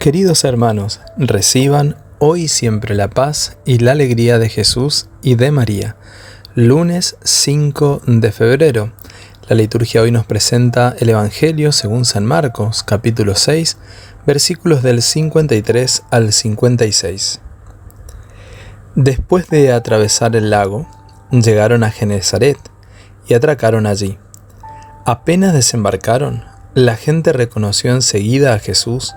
Queridos hermanos, reciban hoy siempre la paz y la alegría de Jesús y de María. Lunes 5 de febrero. La liturgia hoy nos presenta el Evangelio según San Marcos, capítulo 6, versículos del 53 al 56. Después de atravesar el lago, llegaron a Genezaret y atracaron allí. Apenas desembarcaron, la gente reconoció enseguida a Jesús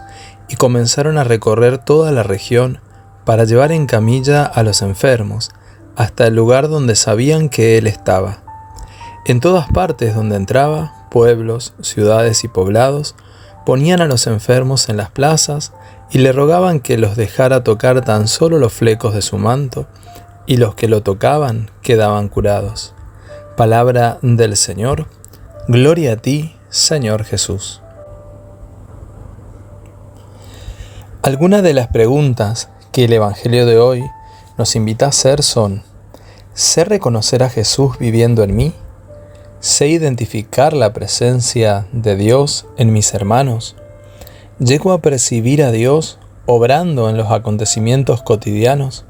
y comenzaron a recorrer toda la región para llevar en camilla a los enfermos hasta el lugar donde sabían que Él estaba. En todas partes donde entraba, pueblos, ciudades y poblados, ponían a los enfermos en las plazas y le rogaban que los dejara tocar tan solo los flecos de su manto, y los que lo tocaban quedaban curados. Palabra del Señor, gloria a ti, Señor Jesús. Algunas de las preguntas que el Evangelio de hoy nos invita a hacer son, ¿sé reconocer a Jesús viviendo en mí? ¿Sé identificar la presencia de Dios en mis hermanos? ¿Llego a percibir a Dios obrando en los acontecimientos cotidianos?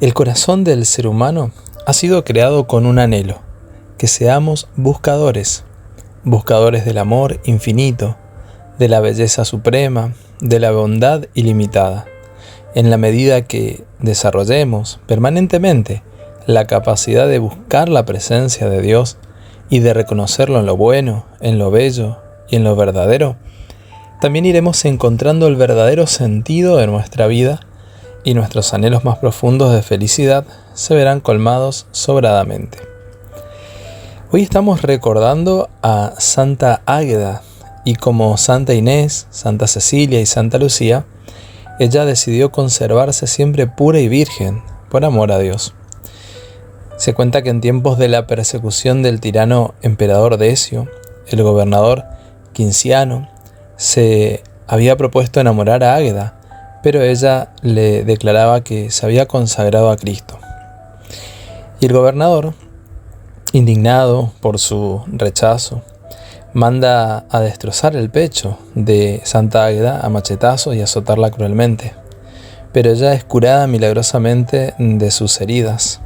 El corazón del ser humano ha sido creado con un anhelo, que seamos buscadores, buscadores del amor infinito, de la belleza suprema, de la bondad ilimitada. En la medida que desarrollemos permanentemente la capacidad de buscar la presencia de Dios y de reconocerlo en lo bueno, en lo bello y en lo verdadero, también iremos encontrando el verdadero sentido de nuestra vida y nuestros anhelos más profundos de felicidad se verán colmados sobradamente. Hoy estamos recordando a Santa Águeda, y como Santa Inés, Santa Cecilia y Santa Lucía, ella decidió conservarse siempre pura y virgen por amor a Dios. Se cuenta que en tiempos de la persecución del tirano emperador Decio, el gobernador Quinciano se había propuesto enamorar a Águeda, pero ella le declaraba que se había consagrado a Cristo. Y el gobernador, indignado por su rechazo, manda a destrozar el pecho de Santa Águeda a machetazos y azotarla cruelmente, pero ella es curada milagrosamente de sus heridas.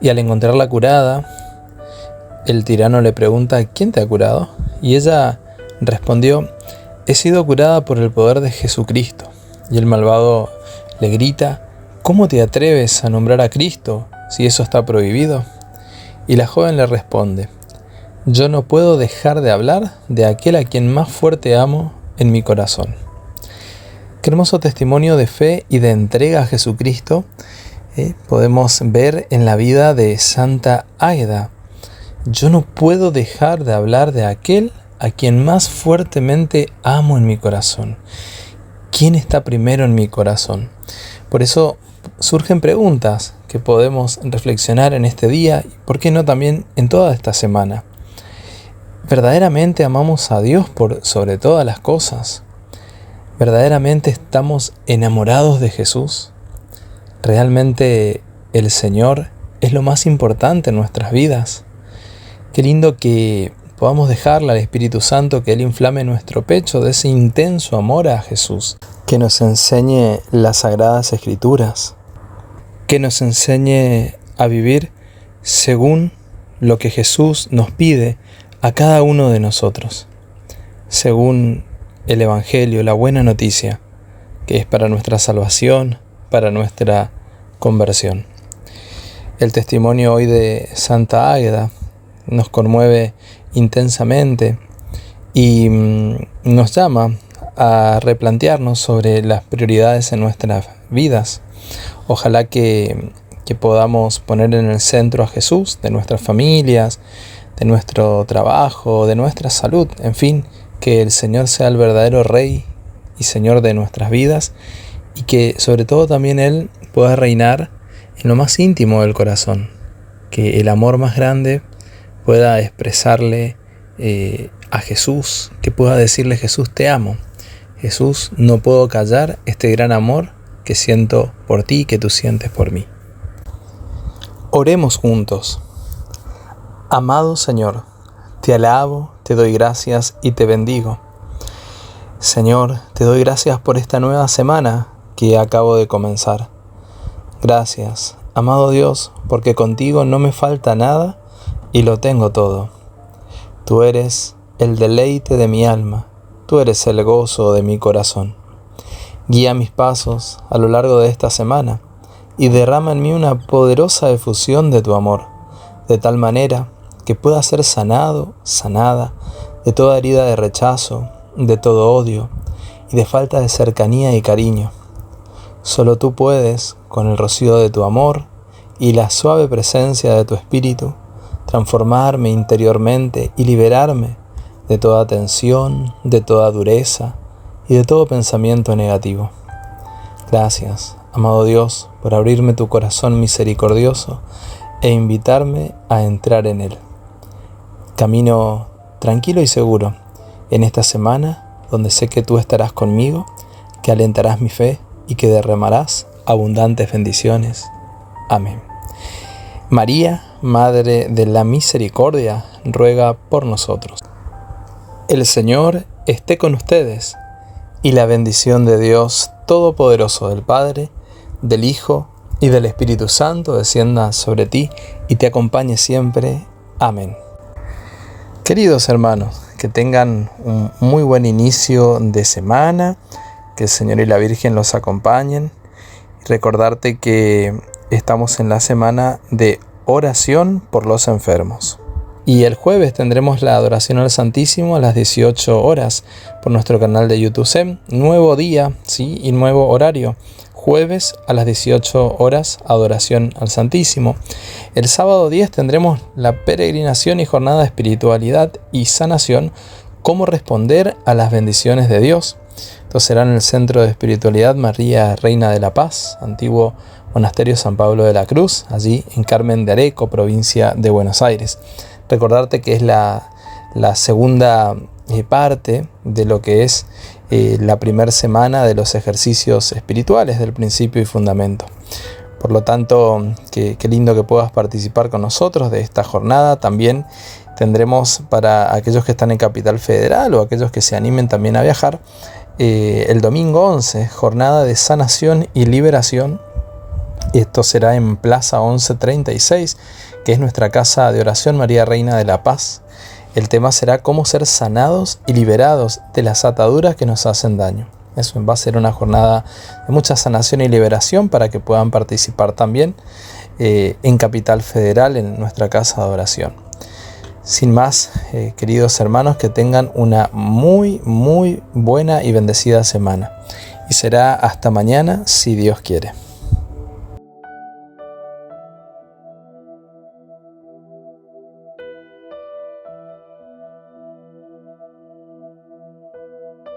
Y al encontrarla curada, el tirano le pregunta, ¿quién te ha curado? Y ella respondió, he sido curada por el poder de Jesucristo. Y el malvado le grita, ¿cómo te atreves a nombrar a Cristo si eso está prohibido? Y la joven le responde, yo no puedo dejar de hablar de aquel a quien más fuerte amo en mi corazón. Qué hermoso testimonio de fe y de entrega a Jesucristo eh, podemos ver en la vida de Santa Águeda. Yo no puedo dejar de hablar de aquel a quien más fuertemente amo en mi corazón. ¿Quién está primero en mi corazón? Por eso surgen preguntas que podemos reflexionar en este día y, por qué no, también en toda esta semana. ¿Verdaderamente amamos a Dios por sobre todas las cosas? ¿Verdaderamente estamos enamorados de Jesús? ¿Realmente el Señor es lo más importante en nuestras vidas? Qué lindo que podamos dejarle al Espíritu Santo que Él inflame nuestro pecho de ese intenso amor a Jesús, que nos enseñe las sagradas escrituras, que nos enseñe a vivir según lo que Jesús nos pide a cada uno de nosotros, según el Evangelio, la buena noticia, que es para nuestra salvación, para nuestra conversión. El testimonio hoy de Santa Águeda nos conmueve intensamente y mm, nos llama a replantearnos sobre las prioridades en nuestras vidas. Ojalá que, que podamos poner en el centro a Jesús, de nuestras familias, de nuestro trabajo, de nuestra salud, en fin, que el Señor sea el verdadero Rey y Señor de nuestras vidas y que sobre todo también Él pueda reinar en lo más íntimo del corazón, que el amor más grande pueda expresarle eh, a Jesús, que pueda decirle Jesús te amo, Jesús no puedo callar este gran amor que siento por ti y que tú sientes por mí. Oremos juntos. Amado Señor, te alabo, te doy gracias y te bendigo. Señor, te doy gracias por esta nueva semana que acabo de comenzar. Gracias, amado Dios, porque contigo no me falta nada y lo tengo todo. Tú eres el deleite de mi alma, tú eres el gozo de mi corazón. Guía mis pasos a lo largo de esta semana y derrama en mí una poderosa efusión de tu amor, de tal manera que pueda ser sanado, sanada, de toda herida de rechazo, de todo odio y de falta de cercanía y cariño. Solo tú puedes, con el rocío de tu amor y la suave presencia de tu espíritu, transformarme interiormente y liberarme de toda tensión, de toda dureza y de todo pensamiento negativo. Gracias, amado Dios, por abrirme tu corazón misericordioso e invitarme a entrar en él. Camino tranquilo y seguro en esta semana donde sé que tú estarás conmigo, que alentarás mi fe y que derramarás abundantes bendiciones. Amén. María, Madre de la Misericordia, ruega por nosotros. El Señor esté con ustedes y la bendición de Dios Todopoderoso del Padre, del Hijo y del Espíritu Santo descienda sobre ti y te acompañe siempre. Amén. Queridos hermanos, que tengan un muy buen inicio de semana, que el Señor y la Virgen los acompañen. Recordarte que estamos en la semana de oración por los enfermos. Y el jueves tendremos la adoración al Santísimo a las 18 horas por nuestro canal de YouTube. Nuevo día, ¿sí? Y nuevo horario jueves a las 18 horas adoración al Santísimo. El sábado 10 tendremos la peregrinación y jornada de espiritualidad y sanación, cómo responder a las bendiciones de Dios. Esto será en el Centro de Espiritualidad María Reina de la Paz, antiguo Monasterio San Pablo de la Cruz, allí en Carmen de Areco, provincia de Buenos Aires. Recordarte que es la, la segunda eh, parte de lo que es eh, la primera semana de los ejercicios espirituales del principio y fundamento. Por lo tanto, qué, lindo que puedas participar con nosotros de esta jornada. También tendremos para aquellos que están en Capital Federal o aquellos que se animen también a viajar, eh, el domingo 11, jornada de sanación y liberación. Esto será en Plaza 1136, que es nuestra casa de oración María Reina de la Paz. El tema será cómo ser sanados y liberados de las ataduras que nos hacen daño. Eso va a ser una jornada de mucha sanación y liberación para que puedan participar también eh, en Capital Federal, en nuestra casa de oración. Sin más, eh, queridos hermanos, que tengan una muy, muy buena y bendecida semana. Y será hasta mañana si Dios quiere.